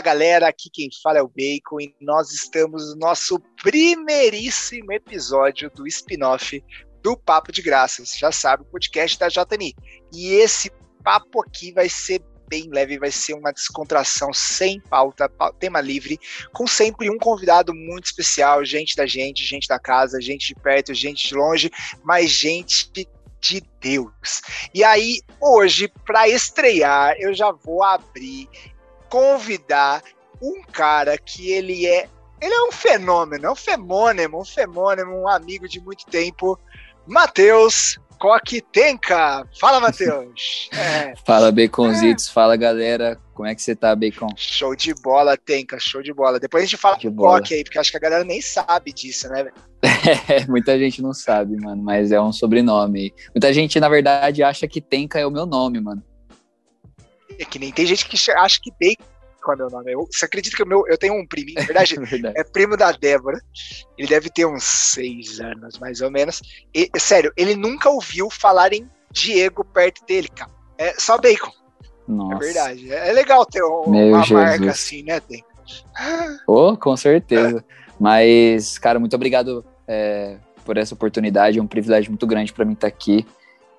Fala galera, aqui quem fala é o Bacon e nós estamos no nosso primeiríssimo episódio do spin-off do Papo de Graça. Você já sabe, o podcast da JNI. E esse papo aqui vai ser bem leve, vai ser uma descontração sem pauta, tema livre, com sempre um convidado muito especial, gente da gente, gente da casa, gente de perto, gente de longe, mas gente de Deus. E aí, hoje, para estrear, eu já vou abrir convidar um cara que ele é. Ele é um fenômeno, é um femônimo, um femônimo, um amigo de muito tempo. Matheus Coque Tenka. Fala, Matheus. É. Fala, Baconzitos. É. Fala, galera. Como é que você tá, Bacon? Show de bola, Tenka. Show de bola. Depois a gente fala de Coque aí, porque acho que a galera nem sabe disso, né, É, muita gente não sabe, mano, mas é um sobrenome. Muita gente, na verdade, acha que Tenka é o meu nome, mano. É que nem tem gente que acha que bacon é meu nome. Eu, você acredita que meu, eu tenho um primo, na verdade, verdade, é primo da Débora. Ele deve ter uns seis anos, mais ou menos. E, sério, ele nunca ouviu falar em Diego perto dele, cara. É só bacon. Nossa. É verdade. É, é legal ter um, uma Jesus. marca assim, né? Tem. Oh, com certeza. É. Mas, cara, muito obrigado é, por essa oportunidade. É um privilégio muito grande para mim estar aqui.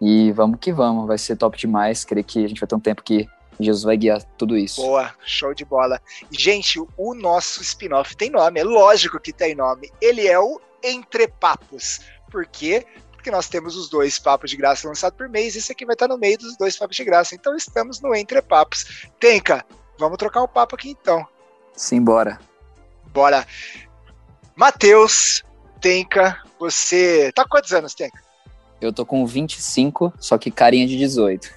E vamos que vamos, vai ser top demais. Creio que a gente vai ter um tempo que Jesus vai guiar tudo isso. Boa, show de bola. Gente, o nosso spin-off tem nome, é lógico que tem nome. Ele é o Entre Papos. Por quê? Porque nós temos os dois papos de graça lançados por mês, esse aqui vai estar no meio dos dois papos de graça. Então estamos no Entre Papos. Tenka, vamos trocar o papo aqui então. Simbora. Bora. Matheus, Tenka, você. Tá quantos anos, Tenka? Eu tô com 25, só que carinha de 18.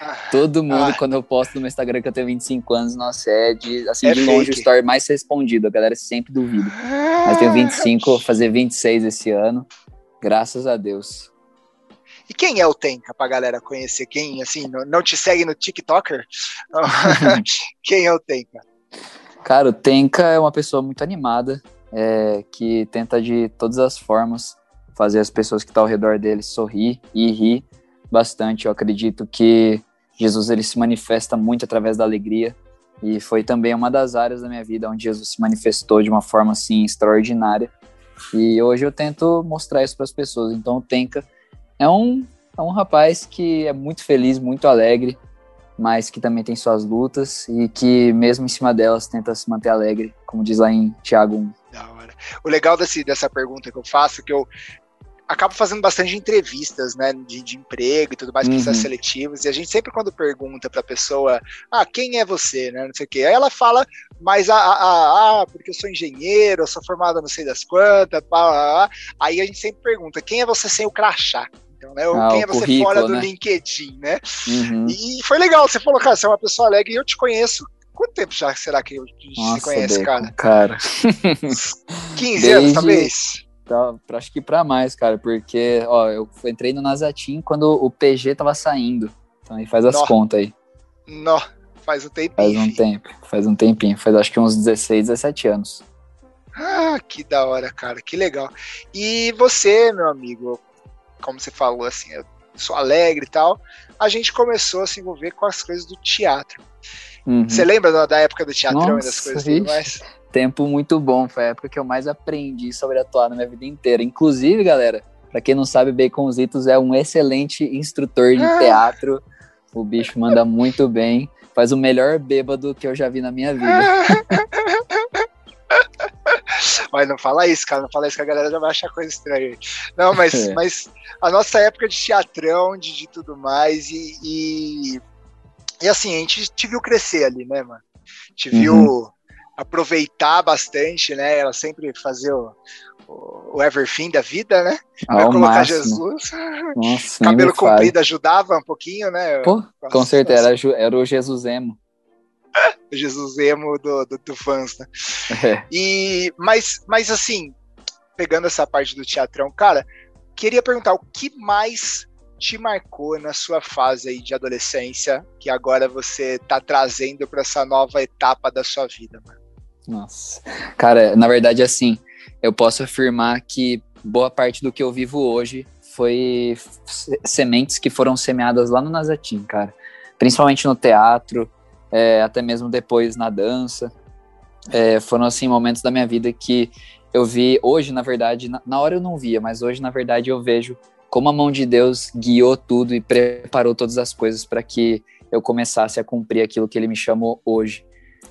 Ah, Todo mundo, ah. quando eu posto no meu Instagram que eu tenho 25 anos, nossa, é de, assim, é de longe o story mais respondido. A galera sempre duvida. Mas tenho 25, vou fazer 26 esse ano. Graças a Deus. E quem é o Tenka pra galera conhecer? Quem, assim, não te segue no TikToker? quem é o Tenka? Cara, o Tenka é uma pessoa muito animada, é, que tenta de todas as formas fazer as pessoas que estão ao redor dele sorrir e rir bastante. Eu acredito que Jesus ele se manifesta muito através da alegria e foi também uma das áreas da minha vida onde Jesus se manifestou de uma forma assim extraordinária. E hoje eu tento mostrar isso para as pessoas. Então o Tenka é um é um rapaz que é muito feliz, muito alegre, mas que também tem suas lutas e que mesmo em cima delas tenta se manter alegre, como diz lá em Tiago 1. O legal desse, dessa pergunta que eu faço, que eu, acabo fazendo bastante entrevistas, né, de, de emprego e tudo mais, uhum. processos seletivos, e a gente sempre quando pergunta pra pessoa, ah, quem é você, né, não sei o quê, aí ela fala, mas, ah, ah, ah porque eu sou engenheiro, eu sou formada não sei das quantas, pá, pá, pá. aí a gente sempre pergunta, quem é você sem o crachá? Então, né, ah, quem é você fora do né? LinkedIn, né? Uhum. E foi legal, você falou, cara, você é uma pessoa alegre e eu te conheço Quanto tempo já será que a gente Nossa, se conhece, cara? Cara. 15 Desde... anos, talvez? Tá, acho que para mais, cara, porque, ó, eu entrei no Nazatim quando o PG tava saindo. Então aí faz as Nó. contas aí. Nó, faz um tempinho. Faz um tempo, faz um tempinho. Faz acho que uns 16, 17 anos. Ah, que da hora, cara, que legal. E você, meu amigo, como você falou, assim, eu sou alegre e tal, a gente começou a se envolver com as coisas do teatro. Uhum. Você lembra da, da, época do teatrão Nossa, e das coisas e tudo mais? Tempo muito bom. Foi a época que eu mais aprendi sobre atuar na minha vida inteira. Inclusive, galera, para quem não sabe, Baconzitos é um excelente instrutor de ah. teatro. O bicho manda muito bem. Faz o melhor bêbado que eu já vi na minha vida. Mas não fala isso, cara. Não fala isso que a galera já vai achar coisa estranha. Não, mas, é. mas a nossa época de teatrão, de, de tudo mais, e, e, e, assim, a gente te viu crescer ali, né, mano? Te viu uhum aproveitar bastante, né? Ela sempre fazer o, o, everything da vida, né? Vai colocar máximo. Jesus. Nossa, Cabelo comprido ajudava um pouquinho, né? Pô, com certeza, era, era o Jesus emo. o Jesus emo do, do, do fãs, né? É. E, mas, mas assim, pegando essa parte do teatrão, cara, queria perguntar o que mais te marcou na sua fase aí de adolescência que agora você tá trazendo para essa nova etapa da sua vida, mano? Nossa. Cara, na verdade, assim, eu posso afirmar que boa parte do que eu vivo hoje foi sementes que foram semeadas lá no Nazatim, cara. Principalmente no teatro, é, até mesmo depois na dança. é, foram assim momentos da minha vida que eu vi hoje, na verdade, na, na hora eu não via, mas hoje na verdade eu vejo como a mão de Deus guiou tudo e preparou todas as coisas para que eu começasse a cumprir aquilo que Ele me chamou hoje.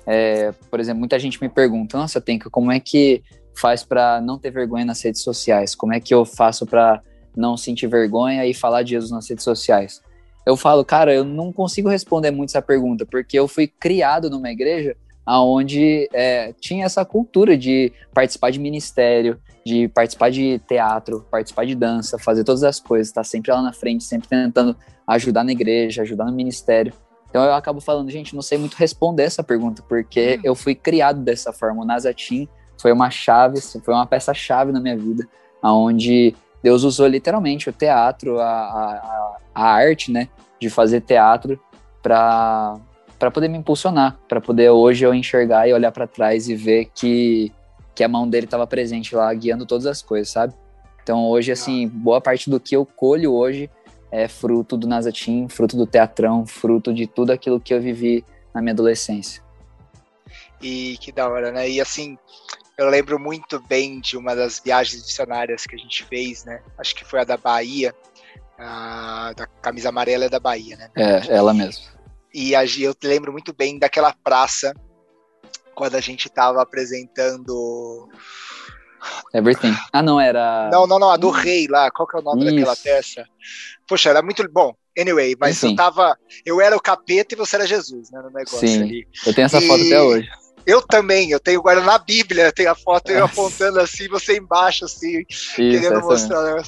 É, por exemplo, muita gente me pergunta: Nossa, Tenka, como é que faz para não ter vergonha nas redes sociais? Como é que eu faço para não sentir vergonha e falar de Jesus nas redes sociais? Eu falo, cara, eu não consigo responder muito essa pergunta, porque eu fui criado numa igreja onde é, tinha essa cultura de participar de ministério, de participar de teatro, participar de dança, fazer todas as coisas, estar tá sempre lá na frente, sempre tentando ajudar na igreja, ajudar no ministério. Então eu acabo falando, gente, não sei muito responder essa pergunta, porque hum. eu fui criado dessa forma. O Nazatim foi uma chave, foi uma peça-chave na minha vida, aonde Deus usou literalmente o teatro, a, a, a arte, né, de fazer teatro para para poder me impulsionar, para poder hoje eu enxergar e olhar para trás e ver que que a mão dele estava presente lá, guiando todas as coisas, sabe? Então hoje assim, boa parte do que eu colho hoje é fruto do Nazatim, fruto do teatrão, fruto de tudo aquilo que eu vivi na minha adolescência. E que da hora, né? E assim, eu lembro muito bem de uma das viagens missionárias que a gente fez, né? Acho que foi a da Bahia, a da camisa amarela é da Bahia, né? É, ela mesmo. E eu lembro muito bem daquela praça quando a gente estava apresentando. Everything. Ah, não, era. Não, não, não, a do hum. rei lá. Qual que é o nome Isso. daquela peça? Poxa, era muito bom. Anyway, mas Enfim. eu tava. Eu era o capeta e você era Jesus, né? No negócio Sim, ali. Eu tenho essa e... foto até hoje. Eu também, eu tenho agora na Bíblia, tem a foto eu apontando assim, você embaixo, assim, Isso, querendo mostrar. Né?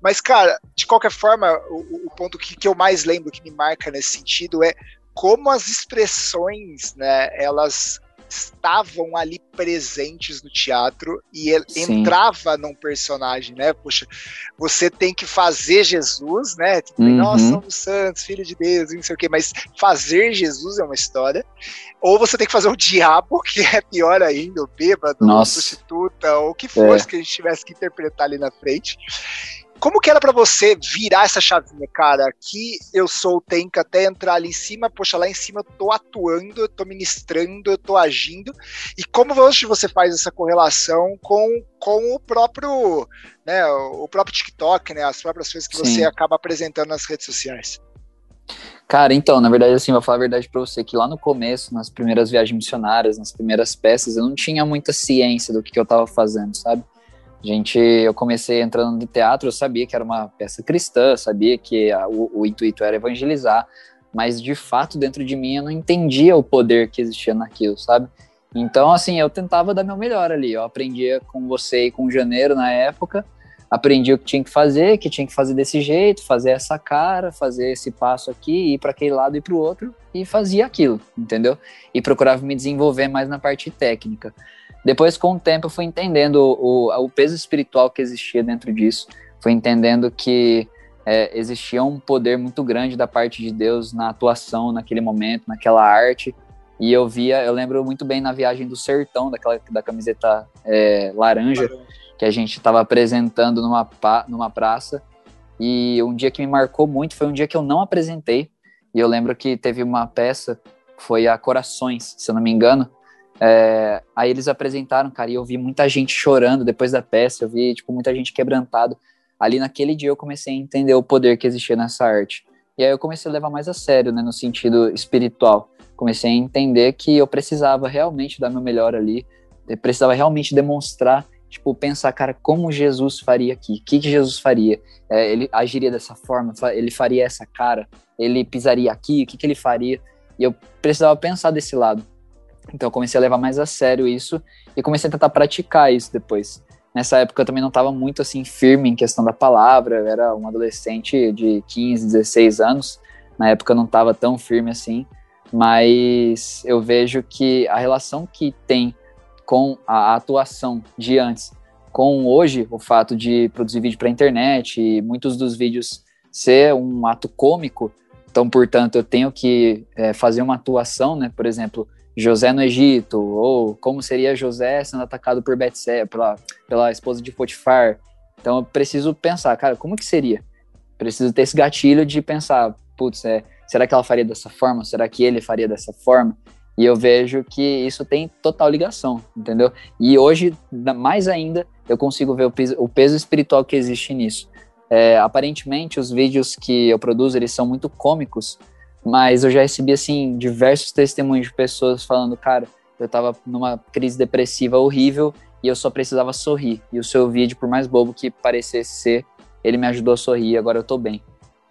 Mas, cara, de qualquer forma, o, o ponto que, que eu mais lembro, que me marca nesse sentido, é como as expressões, né, elas estavam ali presentes no teatro e ele Sim. entrava num personagem, né? Poxa, você tem que fazer Jesus, né? Tipo, uhum. Nós somos santos, filho de Deus, não sei o quê, mas fazer Jesus é uma história. Ou você tem que fazer o diabo, que é pior ainda, o bêbado, a prostituta, ou o que fosse é. que a gente tivesse que interpretar ali na frente. Como que era para você virar essa chavinha, cara? Aqui eu sou o Tenka até entrar ali em cima, poxa, lá em cima eu tô atuando, eu tô ministrando, eu tô agindo. E como hoje você faz essa correlação com, com o próprio, né, o próprio TikTok, né, as próprias coisas que Sim. você acaba apresentando nas redes sociais? Cara, então, na verdade, assim, vou falar a verdade pra você, que lá no começo, nas primeiras viagens missionárias, nas primeiras peças, eu não tinha muita ciência do que, que eu tava fazendo, sabe? Gente, eu comecei entrando no teatro, eu sabia que era uma peça cristã, sabia que a, o, o, intuito era evangelizar, mas de fato dentro de mim eu não entendia o poder que existia naquilo, sabe? Então, assim, eu tentava dar meu melhor ali. Eu aprendia com você e com o Janeiro na época, aprendi o que tinha que fazer, que tinha que fazer desse jeito, fazer essa cara, fazer esse passo aqui, ir para aquele lado e para o outro, e fazia aquilo, entendeu? E procurava me desenvolver mais na parte técnica. Depois, com o tempo, eu fui entendendo o, o peso espiritual que existia dentro disso, fui entendendo que é, existia um poder muito grande da parte de Deus na atuação naquele momento, naquela arte. E eu via, eu lembro muito bem na viagem do Sertão, daquela da camiseta é, laranja, que a gente estava apresentando numa, numa praça. E um dia que me marcou muito foi um dia que eu não apresentei. E eu lembro que teve uma peça, foi a Corações, se eu não me engano, é, aí eles apresentaram, cara, e eu vi muita gente chorando depois da peça, eu vi, tipo, muita gente quebrantado. Ali naquele dia eu comecei a entender o poder que existia nessa arte. E aí eu comecei a levar mais a sério, né, no sentido espiritual. Comecei a entender que eu precisava realmente dar meu melhor ali, precisava realmente demonstrar, tipo, pensar, cara, como Jesus faria aqui? O que, que Jesus faria? É, ele agiria dessa forma? Ele faria essa cara? Ele pisaria aqui? O que, que ele faria? E eu precisava pensar desse lado. Então eu comecei a levar mais a sério isso e comecei a tentar praticar isso depois. Nessa época eu também não estava muito assim firme em questão da palavra, eu era um adolescente de 15, 16 anos. Na época eu não estava tão firme assim, mas eu vejo que a relação que tem com a atuação de antes com hoje, o fato de produzir vídeo para internet e muitos dos vídeos ser um ato cômico, então, portanto, eu tenho que é, fazer uma atuação, né? Por exemplo, José no Egito, ou como seria José sendo atacado por Betsé, pela, pela esposa de Potifar. Então eu preciso pensar, cara, como que seria? Preciso ter esse gatilho de pensar, putz, é, será que ela faria dessa forma? Será que ele faria dessa forma? E eu vejo que isso tem total ligação, entendeu? E hoje, mais ainda, eu consigo ver o peso, o peso espiritual que existe nisso. É, aparentemente, os vídeos que eu produzo, eles são muito cômicos, mas eu já recebi, assim, diversos testemunhos de pessoas falando, cara, eu tava numa crise depressiva horrível e eu só precisava sorrir. E o seu vídeo, por mais bobo que parecesse ser, ele me ajudou a sorrir e agora eu tô bem.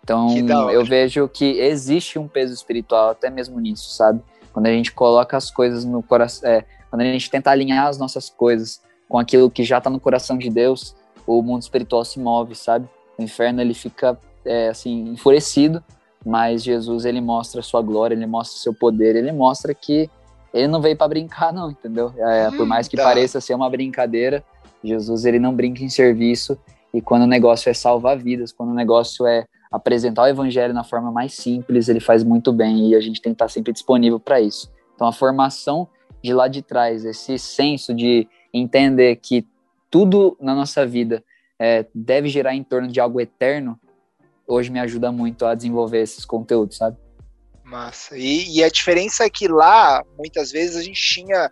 Então, eu vejo que existe um peso espiritual até mesmo nisso, sabe? Quando a gente coloca as coisas no coração, é, quando a gente tenta alinhar as nossas coisas com aquilo que já tá no coração de Deus, o mundo espiritual se move, sabe? O inferno ele fica é, assim enfurecido, mas Jesus ele mostra a sua glória, ele mostra o seu poder, ele mostra que ele não veio para brincar não, entendeu? É, hum, por mais que tá. pareça ser uma brincadeira, Jesus ele não brinca em serviço e quando o negócio é salvar vidas, quando o negócio é apresentar o evangelho na forma mais simples, ele faz muito bem e a gente tem que estar sempre disponível para isso. Então a formação de lá de trás, esse senso de entender que tudo na nossa vida é, deve girar em torno de algo eterno, hoje me ajuda muito a desenvolver esses conteúdos, sabe? Massa. E, e, a diferença é que lá, muitas vezes, a gente tinha.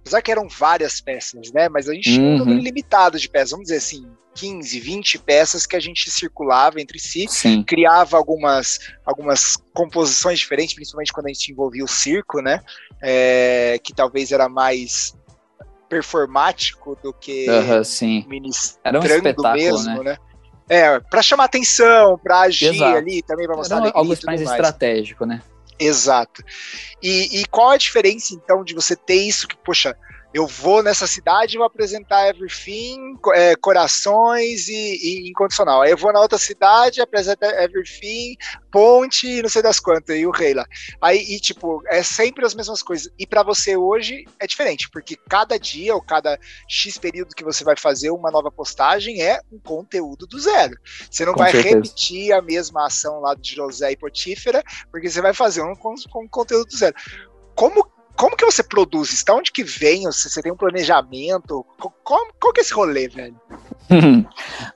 Apesar que eram várias peças, né? Mas a gente tinha um número uhum. limitado de peças. Vamos dizer assim, 15, 20 peças que a gente circulava entre si, Sim. criava algumas, algumas composições diferentes, principalmente quando a gente envolvia o circo, né? É, que talvez era mais performático do que uhum, sim. Era um espetáculo, mesmo, né? né? É, para chamar atenção, para agir Exato. ali, também para mostrar Era algo mais, mais estratégico, né? Exato. E, e qual a diferença, então, de você ter isso que, poxa, eu vou nessa cidade e vou apresentar Everything, é, Corações e, e, Incondicional. Aí eu vou na outra cidade, apresenta Everything, Ponte e não sei das quantas, e o Rei lá. Aí, e tipo, é sempre as mesmas coisas. E para você hoje é diferente, porque cada dia ou cada X período que você vai fazer uma nova postagem é um conteúdo do zero. Você não Com vai certeza. repetir a mesma ação lá de José e Potífera, porque você vai fazer um com, com conteúdo do zero. Como como que você produz isso? Da onde que vem? Você, tem um planejamento? Como, qual que é esse rolê, velho?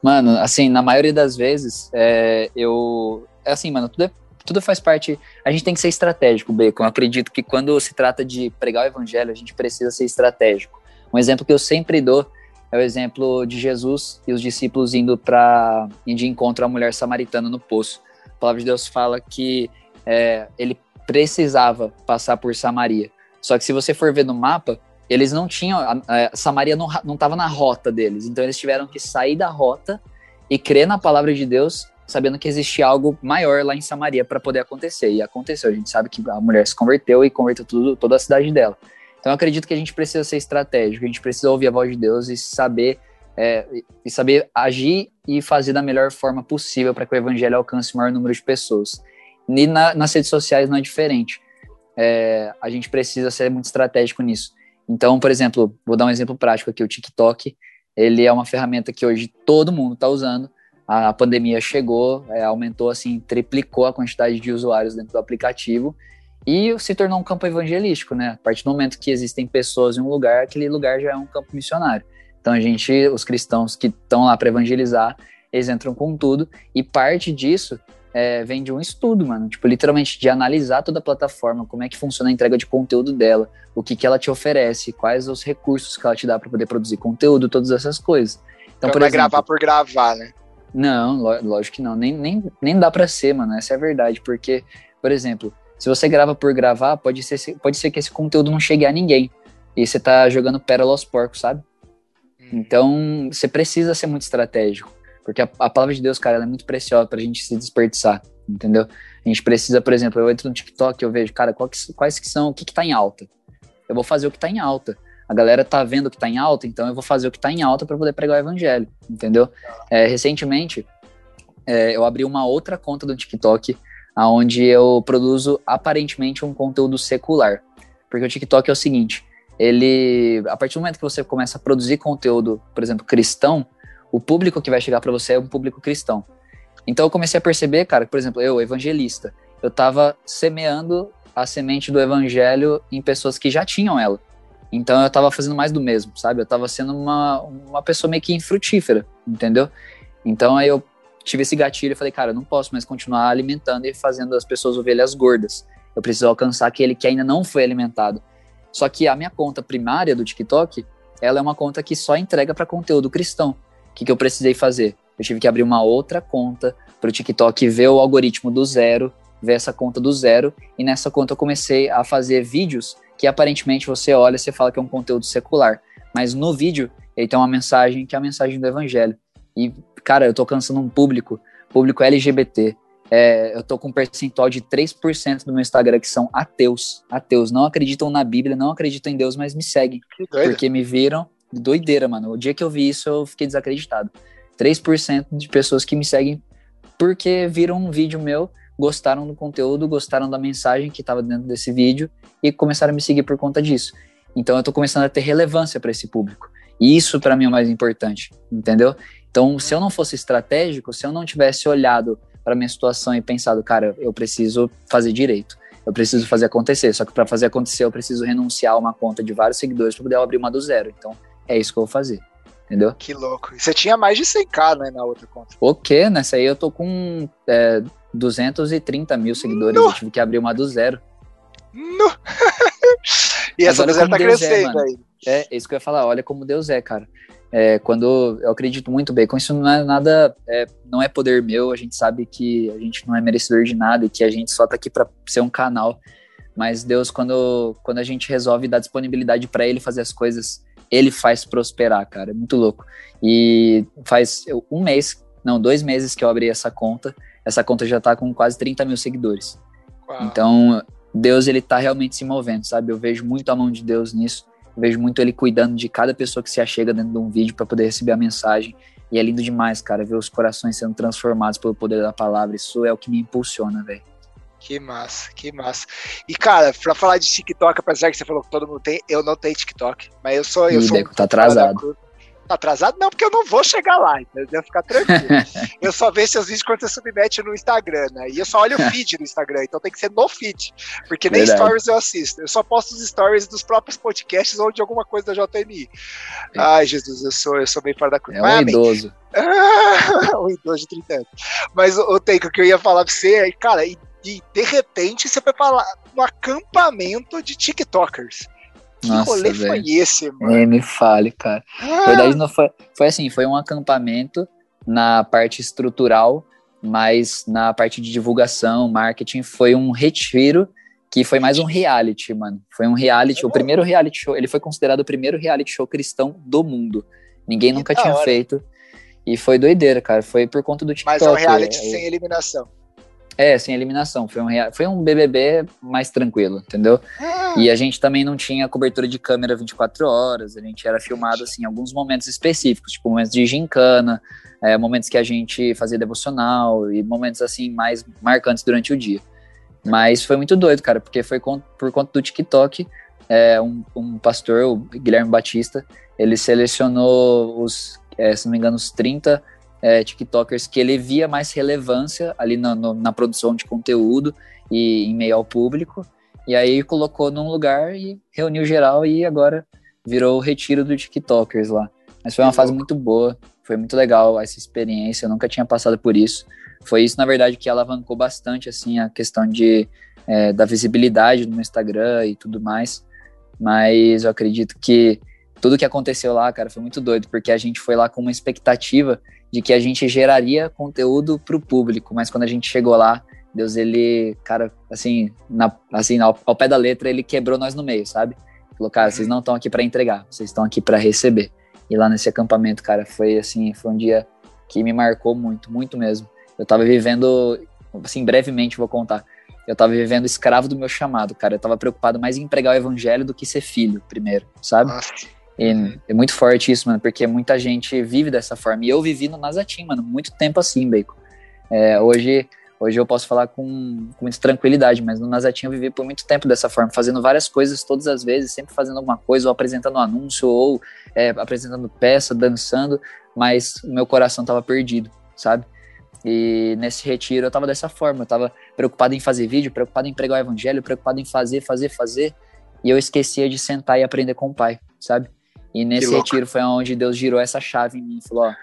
mano, assim, na maioria das vezes, é, eu... É assim, mano, tudo, é, tudo faz parte... A gente tem que ser estratégico, Bacon. Eu acredito que quando se trata de pregar o evangelho, a gente precisa ser estratégico. Um exemplo que eu sempre dou é o exemplo de Jesus e os discípulos indo para de encontro à mulher samaritana no poço. A palavra de Deus fala que é, ele precisava passar por Samaria. Só que se você for ver no mapa, eles não tinham. A, a Samaria não, não tava na rota deles. Então eles tiveram que sair da rota e crer na palavra de Deus, sabendo que existia algo maior lá em Samaria para poder acontecer. E aconteceu. A gente sabe que a mulher se converteu e converteu tudo, toda a cidade dela. Então eu acredito que a gente precisa ser estratégico, a gente precisa ouvir a voz de Deus e saber é, e saber agir e fazer da melhor forma possível para que o evangelho alcance o maior número de pessoas. E na, nas redes sociais não é diferente é, a gente precisa ser muito estratégico nisso. Então, por exemplo, vou dar um exemplo prático aqui, o TikTok, ele é uma ferramenta que hoje todo mundo está usando, a, pandemia chegou, é, aumentou assim, triplicou a quantidade de usuários dentro do aplicativo e se tornou um campo evangelístico, né? A partir do momento que existem pessoas em um lugar, aquele lugar já é um campo missionário. Então a gente, os cristãos que estão lá para evangelizar, eles entram com tudo e parte disso é, vem de um estudo, mano. Tipo, literalmente de analisar toda a plataforma, como é que funciona a entrega de conteúdo dela, o que, que ela te oferece, quais os recursos que ela te dá para poder produzir conteúdo, todas essas coisas. Então, então por vai exemplo, gravar por gravar, né? Não, lógico que não. Nem, nem, nem dá para ser, mano. Essa é a verdade. Porque, por exemplo, se você grava por gravar, pode ser, pode ser que esse conteúdo não chegue a ninguém. E você tá jogando pérola aos porcos, sabe? Hum. Então, você precisa ser muito estratégico. Porque a, a palavra de Deus, cara, ela é muito preciosa pra gente se desperdiçar, entendeu? A gente precisa, por exemplo, eu entro no TikTok e eu vejo, cara, quais, quais que são, o que que tá em alta? Eu vou fazer o que tá em alta. A galera tá vendo o que tá em alta, então eu vou fazer o que tá em alta para poder pregar o evangelho, entendeu? É, recentemente, é, eu abri uma outra conta do TikTok, onde eu produzo aparentemente um conteúdo secular. Porque o TikTok é o seguinte, ele, a partir do momento que você começa a produzir conteúdo, por exemplo, cristão, o público que vai chegar para você é um público cristão. Então eu comecei a perceber, cara, por exemplo, eu, evangelista, eu estava semeando a semente do evangelho em pessoas que já tinham ela. Então eu estava fazendo mais do mesmo, sabe? Eu estava sendo uma, uma pessoa meio que infrutífera, entendeu? Então aí eu tive esse gatilho e falei, cara, eu não posso mais continuar alimentando e fazendo as pessoas ovelhas gordas. eu preciso alcançar aquele que ainda não foi alimentado. Só que a minha conta primária do TikTok, ela é uma conta que só entrega para conteúdo cristão. O que, que eu precisei fazer? Eu tive que abrir uma outra conta para o TikTok ver o algoritmo do zero, ver essa conta do zero, e nessa conta eu comecei a fazer vídeos que aparentemente você olha e você fala que é um conteúdo secular, mas no vídeo ele tem uma mensagem que é a mensagem do evangelho. E, cara, eu tô alcançando um público, público LGBT, é, eu tô com um percentual de 3% do meu Instagram que são ateus. Ateus, não acreditam na Bíblia, não acreditam em Deus, mas me seguem. Porque me viram. Doideira, mano. O dia que eu vi isso, eu fiquei desacreditado. 3% de pessoas que me seguem porque viram um vídeo meu, gostaram do conteúdo, gostaram da mensagem que estava dentro desse vídeo e começaram a me seguir por conta disso. Então eu tô começando a ter relevância para esse público. E isso para mim é o mais importante, entendeu? Então, se eu não fosse estratégico, se eu não tivesse olhado para minha situação e pensado, cara, eu preciso fazer direito. Eu preciso fazer acontecer. Só que para fazer acontecer, eu preciso renunciar a uma conta de vários seguidores para poder abrir uma do zero. Então, é isso que eu vou fazer. Entendeu? Que louco. E você tinha mais de 100k, né, na outra conta? O quê? Nessa aí eu tô com é, 230 mil seguidores. No. Eu tive que abrir uma do zero. No. e essa do zero tá Deus é, crescendo é, aí. É, isso que eu ia falar. Olha como Deus é, cara. É, quando eu acredito muito bem, com isso não é nada, é, não é poder meu, a gente sabe que a gente não é merecedor de nada e que a gente só tá aqui para ser um canal. Mas Deus, quando, quando a gente resolve dar disponibilidade para Ele fazer as coisas, Ele faz prosperar, cara. É muito louco. E faz um mês, não, dois meses que eu abri essa conta. Essa conta já tá com quase 30 mil seguidores. Uau. Então, Deus, ele tá realmente se movendo, sabe? Eu vejo muito a mão de Deus nisso vejo muito ele cuidando de cada pessoa que se achega dentro de um vídeo para poder receber a mensagem. E é lindo demais, cara, ver os corações sendo transformados pelo poder da palavra. Isso é o que me impulsiona, velho. Que massa, que massa. E, cara, pra falar de TikTok, apesar que você falou que todo mundo tem, eu não tenho TikTok. Mas eu sou. Eu Ih, sou tá atrasado. Tá atrasado? Não, porque eu não vou chegar lá, entendeu? Ficar tranquilo. eu só vejo seus vídeos quando você submete no Instagram, né? E eu só olho o feed no Instagram, então tem que ser no feed. Porque nem Verdade. stories eu assisto. Eu só posto os stories dos próprios podcasts ou de alguma coisa da JMI. É. Ai, Jesus, eu sou, eu sou bem fora da coisa. É um idoso. um idoso de 30 anos. Mas o Teiko, que eu ia falar pra você é, cara, e, e de repente você foi falar no acampamento de TikTokers. Que Nossa, rolê véio. foi esse, mano? É, me fale, cara. Ah. Na verdade, não foi, foi assim, foi um acampamento na parte estrutural, mas na parte de divulgação, marketing, foi um retiro que foi mais um reality, mano. Foi um reality, o primeiro reality show, ele foi considerado o primeiro reality show cristão do mundo. Ninguém que nunca tinha hora. feito. E foi doideira, cara. Foi por conta do TikTok. Mas é um reality é, sem eliminação. É, sem eliminação. Foi um, foi um BBB mais tranquilo, entendeu? Ah. E a gente também não tinha cobertura de câmera 24 horas, a gente era filmado, assim, em alguns momentos específicos, tipo momentos de gincana, é, momentos que a gente fazia devocional e momentos, assim, mais marcantes durante o dia. Mas foi muito doido, cara, porque foi por conta do TikTok, é, um, um pastor, o Guilherme Batista, ele selecionou os, é, se não me engano, os 30 é, TikTokers que ele via mais relevância ali na, no, na produção de conteúdo e em meio ao público. E aí colocou num lugar e reuniu geral e agora virou o retiro do TikTokers lá. Mas foi uma fase muito boa, foi muito legal essa experiência, eu nunca tinha passado por isso. Foi isso, na verdade, que alavancou bastante assim a questão de, é, da visibilidade no Instagram e tudo mais. Mas eu acredito que tudo que aconteceu lá, cara, foi muito doido, porque a gente foi lá com uma expectativa de que a gente geraria conteúdo para o público, mas quando a gente chegou lá, Deus, ele, cara, assim, na, assim ao, ao, pé da letra, ele quebrou nós no meio, sabe? Falou, cara, vocês não estão aqui para entregar, vocês estão aqui para receber. E lá nesse acampamento, cara, foi assim, foi um dia que me marcou muito, muito mesmo. Eu tava vivendo, assim, brevemente vou contar. Eu tava vivendo escravo do meu chamado, cara. Eu tava preocupado mais em pregar o evangelho do que ser filho primeiro, sabe? Nossa. E é muito forte isso, mano, porque muita gente vive dessa forma. E eu vivi no Nazatim, mano, muito tempo assim, Bacon. É, hoje, hoje eu posso falar com, com muita tranquilidade, mas no Nazatim eu vivi por muito tempo dessa forma, fazendo várias coisas todas as vezes, sempre fazendo alguma coisa, ou apresentando um anúncio, ou é, apresentando peça, dançando, mas o meu coração tava perdido, sabe? E nesse retiro eu tava dessa forma, eu tava preocupado em fazer vídeo, preocupado em pregar o evangelho, preocupado em fazer, fazer, fazer, e eu esquecia de sentar e aprender com o pai, sabe? E nesse retiro foi onde Deus girou essa chave em mim e falou: ó,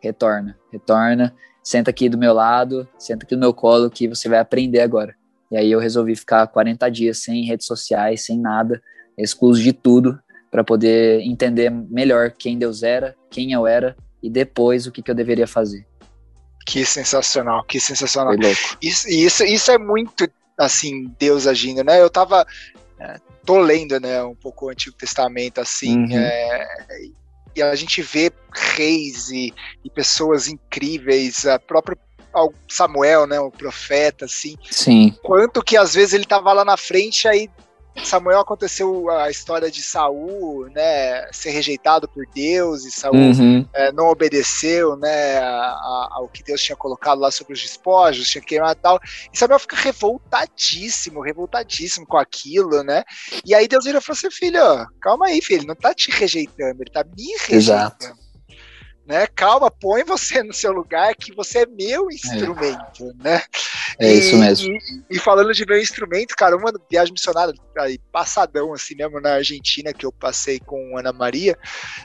retorna, retorna, senta aqui do meu lado, senta aqui no meu colo que você vai aprender agora. E aí eu resolvi ficar 40 dias sem redes sociais, sem nada, excluso de tudo, para poder entender melhor quem Deus era, quem eu era e depois o que, que eu deveria fazer. Que sensacional, que sensacional. Isso, isso, isso é muito, assim, Deus agindo, né? Eu tava, é, tô lendo, né, um pouco o Antigo Testamento, assim, uhum. é, e a gente vê reis e, e pessoas incríveis, a própria Samuel, né, o profeta, assim. Sim. Quanto que às vezes ele tava lá na frente, aí Samuel aconteceu a história de Saul, né, ser rejeitado por Deus e Saul uhum. é, não obedeceu, né, a, a, ao que Deus tinha colocado lá sobre os despojos, tinha queimado e tal. E Samuel fica revoltadíssimo, revoltadíssimo com aquilo, né? E aí Deus vira e falou assim, filho, calma aí, filho, ele não tá te rejeitando, ele tá me rejeitando. Exato né? Calma, põe você no seu lugar que você é meu instrumento, é. né? É e, isso mesmo. E, e, falando de meu instrumento, cara, uma viagem missionária aí, passadão, assim mesmo, na Argentina, que eu passei com Ana Maria,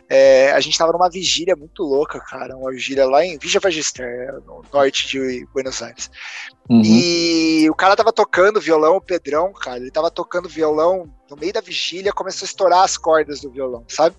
é, a gente tava numa vigília muito louca, cara, uma vigília lá em Villa Magister, no norte de Buenos Aires. Uhum. E o cara tava tocando violão, o Pedrão, cara, ele tava tocando violão no meio da vigília, começou a estourar as cordas do violão, sabe?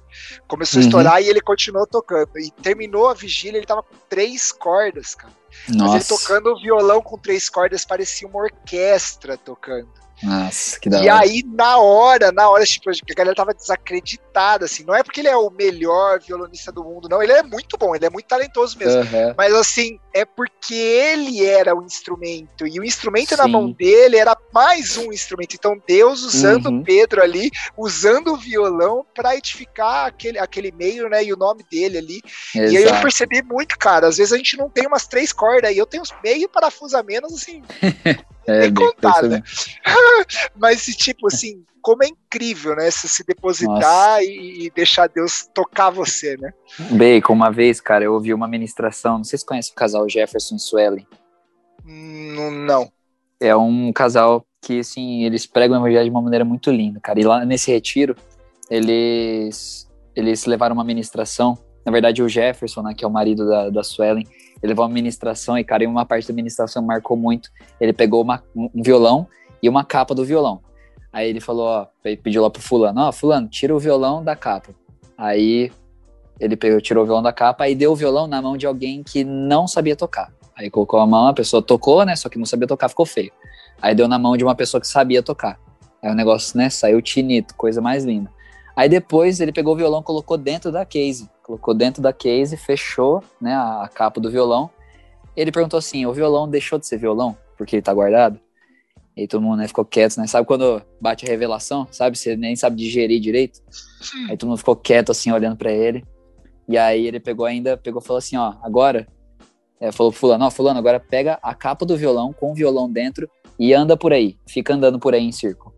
Começou uhum. a estourar e ele continuou tocando. E terminou a vigília, ele tava com três cordas, cara. Nossa. Mas ele tocando o violão com três cordas parecia uma orquestra tocando. Nossa, que da E hora. aí, na hora, na hora, tipo, a galera tava desacreditada, assim. Não é porque ele é o melhor violonista do mundo, não. Ele é muito bom, ele é muito talentoso mesmo. Uhum. Mas, assim, é porque ele era o instrumento. E o instrumento Sim. na mão dele era mais um instrumento. Então, Deus usando uhum. Pedro ali, usando o violão para edificar aquele, aquele meio, né? E o nome dele ali. Exato. E aí eu percebi muito, cara. Às vezes a gente não tem umas três cordas aí. Eu tenho uns meio parafuso a menos, assim. É, nem contar, né? Mas, tipo assim, como é incrível, né? Se se depositar e, e, deixar Deus tocar você, né? Bacon, uma vez, cara, eu ouvi uma ministração, não sei se conhece o casal Jefferson e Suelen. Hum, não. É um casal que, assim, eles pregam o evangelho de uma maneira muito linda, cara. E lá nesse retiro, eles, eles levaram uma ministração. Na verdade, o Jefferson, né, que é o marido da, da Suelen, ele levou uma ministração e, cara, em uma parte da ministração marcou muito. Ele pegou uma, um violão e uma capa do violão. Aí ele falou, ó, pediu lá pro fulano, ó, fulano, tira o violão da capa. Aí ele pegou, tirou o violão da capa e deu o violão na mão de alguém que não sabia tocar. Aí colocou a mão, a pessoa tocou, né, só que não sabia tocar, ficou feio. Aí deu na mão de uma pessoa que sabia tocar. Aí o negócio, né, saiu tinito, coisa mais linda. Aí depois ele pegou o violão, colocou dentro da case, colocou dentro da case, fechou, né, a, capa do violão. Ele perguntou assim: "O violão deixou de ser violão porque ele tá guardado?" E todo mundo né, ficou quieto, né? Sabe quando bate a revelação, sabe? Você nem sabe digerir direito. Aí todo mundo ficou quieto assim, olhando para ele. E aí ele pegou ainda, pegou falou assim, ó, agora, é, falou pro fulano, ó, fulano, agora pega a capa do violão com o violão dentro e anda por aí, fica andando por aí em círculo.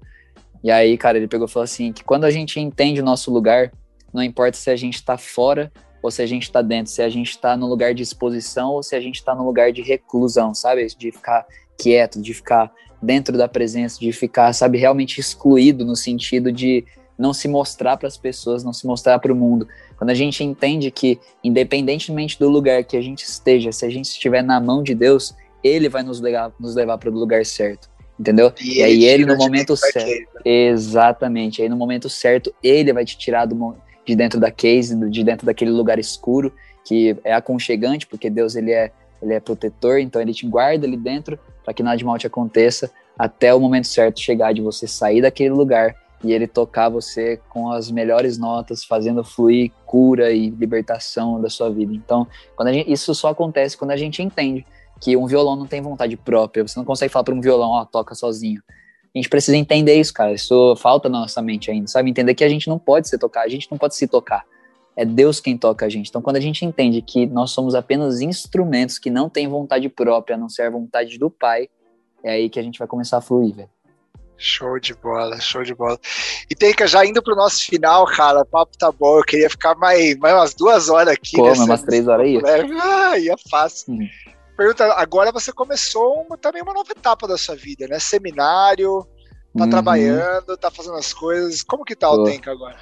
E aí, cara, ele pegou e falou assim, que quando a gente entende o nosso lugar, não importa se a gente tá fora ou se a gente tá dentro, se a gente tá no lugar de exposição ou se a gente tá no lugar de reclusão, sabe? De ficar quieto, de ficar dentro da presença, de ficar, sabe, realmente excluído no sentido de não se mostrar para as pessoas, não se mostrar para o mundo. Quando a gente entende que, independentemente do lugar que a gente esteja, se a gente estiver na mão de Deus, Ele vai nos levar, nos levar para o lugar certo, entendeu? E, e aí Ele no momento certo, exatamente, aí no momento certo Ele vai te tirar do, de dentro da case, de dentro daquele lugar escuro que é aconchegante, porque Deus ele é ele é protetor, então ele te guarda ali dentro para que nada de mal te aconteça até o momento certo chegar de você sair daquele lugar e ele tocar você com as melhores notas, fazendo fluir cura e libertação da sua vida. Então, quando gente, isso só acontece quando a gente entende que um violão não tem vontade própria, você não consegue falar para um violão, ó, oh, toca sozinho. A gente precisa entender isso, cara. Isso falta na nossa mente ainda, sabe? Entender que a gente não pode se tocar, a gente não pode se tocar é Deus quem toca a gente. Então, quando a gente entende que nós somos apenas instrumentos que não têm vontade própria, a não ser a vontade do Pai, é aí que a gente vai começar a fluir, velho. Show de bola, show de bola. E Teika, já indo pro nosso final, cara, o papo tá bom. Eu queria ficar mais, mais umas duas horas aqui. Como, nessa, umas três horas aí? Ah, ia fácil. Uhum. Pergunta, agora você começou uma, também uma nova etapa da sua vida, né? Seminário, tá uhum. trabalhando, tá fazendo as coisas. Como que tá Pô. o Tenka agora?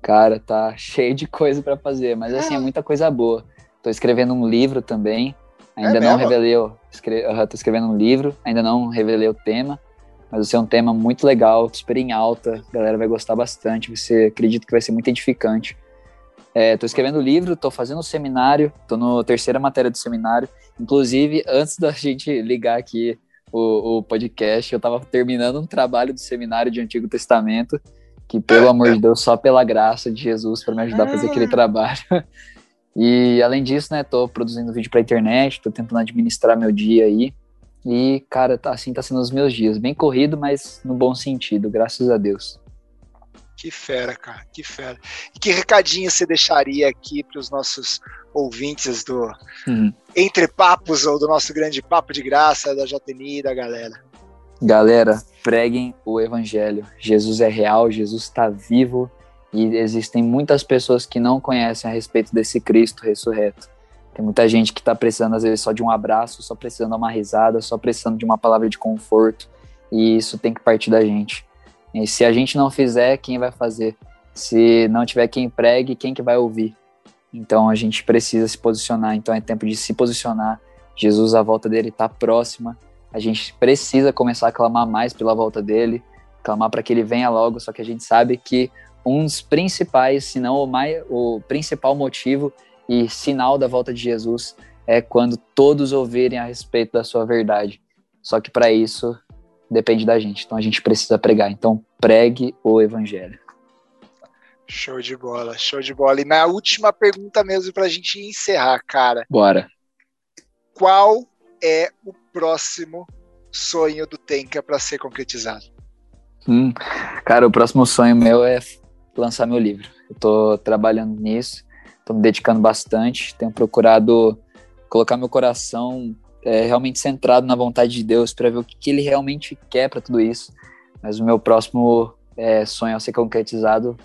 Cara, tá cheio de coisa para fazer, mas assim, é muita coisa boa. Tô escrevendo um livro também, Ainda é não mesmo? revelei, escre... uhum, tô escrevendo um livro, ainda não revelei o tema, mas vai ser um tema muito legal, super em alta, a galera vai gostar bastante, você acredito que vai ser muito edificante. É, tô escrevendo o livro, tô fazendo o seminário, tô na terceira matéria do seminário. Inclusive, antes da gente ligar aqui o, o podcast, eu tava terminando um trabalho do seminário de Antigo Testamento, que pelo amor de Deus, só pela graça de Jesus para me ajudar a fazer aquele ah. trabalho. E além disso, né, tô produzindo vídeo pra internet, tô tentando administrar meu dia aí. E, cara, tá, assim tá sendo os meus dias. Bem corrido, mas no bom sentido, graças a Deus. Que fera, cara, que fera. E que recadinho você deixaria aqui para os nossos ouvintes do uhum. Entre Papos ou do nosso grande papo de graça da JNI da galera? Galera, preguem o evangelho. Jesus é real, Jesus está vivo e existem muitas pessoas que não conhecem a respeito desse Cristo ressurreto. Tem muita gente que está precisando, às vezes, só de um abraço, só precisando de uma risada, só precisando de uma palavra de conforto. E isso tem que partir da gente. E se a gente não fizer, quem vai fazer? Se não tiver quem pregue, quem que vai ouvir? Então a gente precisa se posicionar. Então é tempo de se posicionar. Jesus, a volta dele está próxima. A gente precisa começar a clamar mais pela volta dele, clamar para que ele venha logo. Só que a gente sabe que um dos principais, se não o, mais, o principal motivo e sinal da volta de Jesus é quando todos ouvirem a respeito da sua verdade. Só que para isso depende da gente. Então a gente precisa pregar. Então pregue o evangelho. Show de bola, show de bola. E na última pergunta mesmo para a gente encerrar, cara. Bora. Qual é o próximo sonho do Tenka para ser concretizado? Hum, cara, o próximo sonho meu é lançar meu livro. Eu tô trabalhando nisso, tô me dedicando bastante, tenho procurado colocar meu coração é, realmente centrado na vontade de Deus para ver o que, que, ele realmente quer para tudo isso. Mas o meu próximo é, sonho a ser concretizado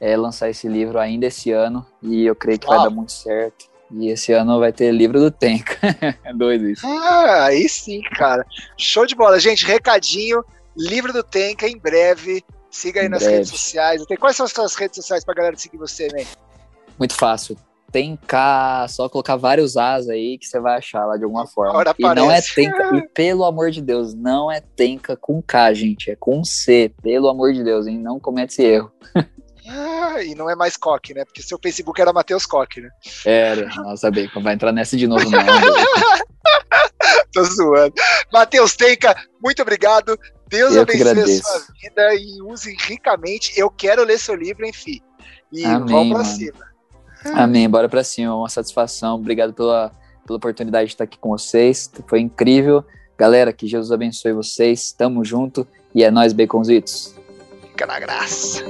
é lançar esse livro ainda esse ano e eu creio que vai dar muito certo. E esse ano vai ter livro do Tenka. é doido isso. Ah, aí sim, cara. Show de bola. Gente, recadinho. Livro do Tenka em breve. Siga aí em nas breve. redes sociais. Quais são as suas redes sociais pra galera seguir você, né? Muito fácil tem K, só colocar vários As aí que você vai achar lá de alguma forma. Ora e não é Tenka, e pelo amor de Deus, não é Tenka com K, gente, é com C, pelo amor de Deus, hein? Não comete esse erro. Ah, e não é mais Coque, né? Porque seu Facebook era Matheus Coque, né? Era, nossa, Bacon, vai entrar nessa de novo, não. Tô zoando. Matheus Tenka, muito obrigado. Deus Eu abençoe a sua vida e use ricamente. Eu quero ler seu livro, enfim. E Amém, vamos pra mano. cima. Amém, bora pra cima, uma satisfação. Obrigado pela, pela oportunidade de estar aqui com vocês. Foi incrível. Galera, que Jesus abençoe vocês. Tamo junto e é nós, Baconzitos. Fica na graça.